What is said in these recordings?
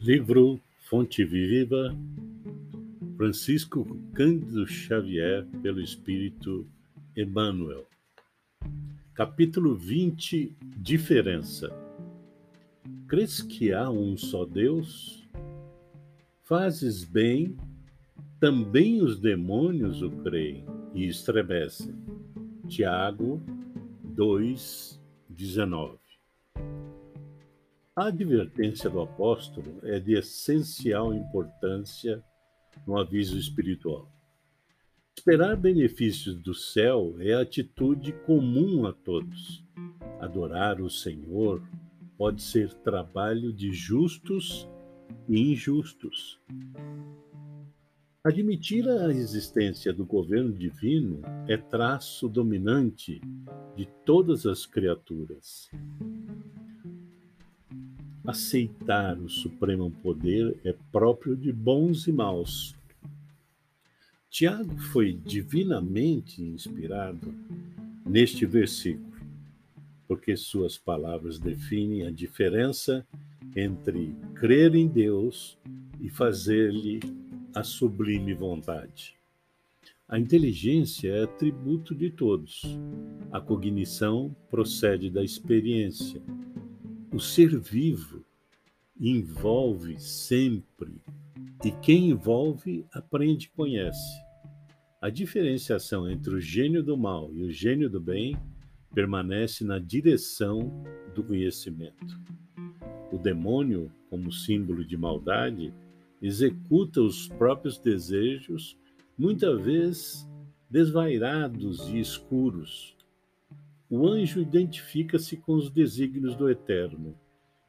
Livro Fonte Viva, Francisco Cândido Xavier, pelo Espírito Emmanuel. Capítulo 20 Diferença. Crês que há um só Deus? Fazes bem, também os demônios o creem e estremecem. Tiago 2, 19. A advertência do apóstolo é de essencial importância no aviso espiritual. Esperar benefícios do céu é atitude comum a todos. Adorar o Senhor pode ser trabalho de justos e injustos. Admitir a existência do governo divino é traço dominante de todas as criaturas. Aceitar o supremo poder é próprio de bons e maus. Tiago foi divinamente inspirado neste versículo, porque suas palavras definem a diferença entre crer em Deus e fazer-lhe a sublime vontade. A inteligência é atributo de todos. A cognição procede da experiência. O ser vivo envolve sempre, e quem envolve aprende e conhece. A diferenciação entre o gênio do mal e o gênio do bem permanece na direção do conhecimento. O demônio, como símbolo de maldade, executa os próprios desejos, muitas vezes desvairados e escuros, o anjo identifica-se com os desígnios do Eterno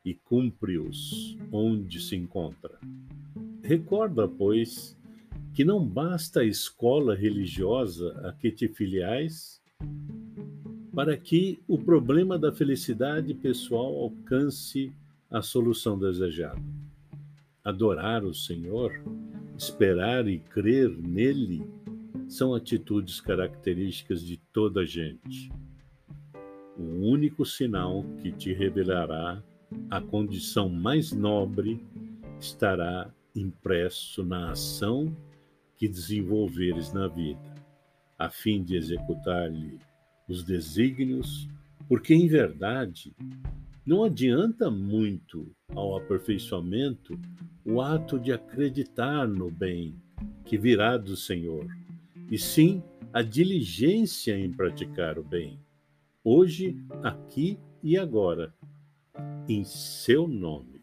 e cumpre-os onde se encontra. Recorda, pois, que não basta a escola religiosa a que te filiais para que o problema da felicidade pessoal alcance a solução desejada. Adorar o Senhor, esperar e crer nele são atitudes características de toda gente o único sinal que te revelará a condição mais nobre estará impresso na ação que desenvolveres na vida, a fim de executar-lhe os desígnios, porque em verdade não adianta muito ao aperfeiçoamento o ato de acreditar no bem que virá do Senhor, e sim a diligência em praticar o bem hoje, aqui e agora, em seu nome.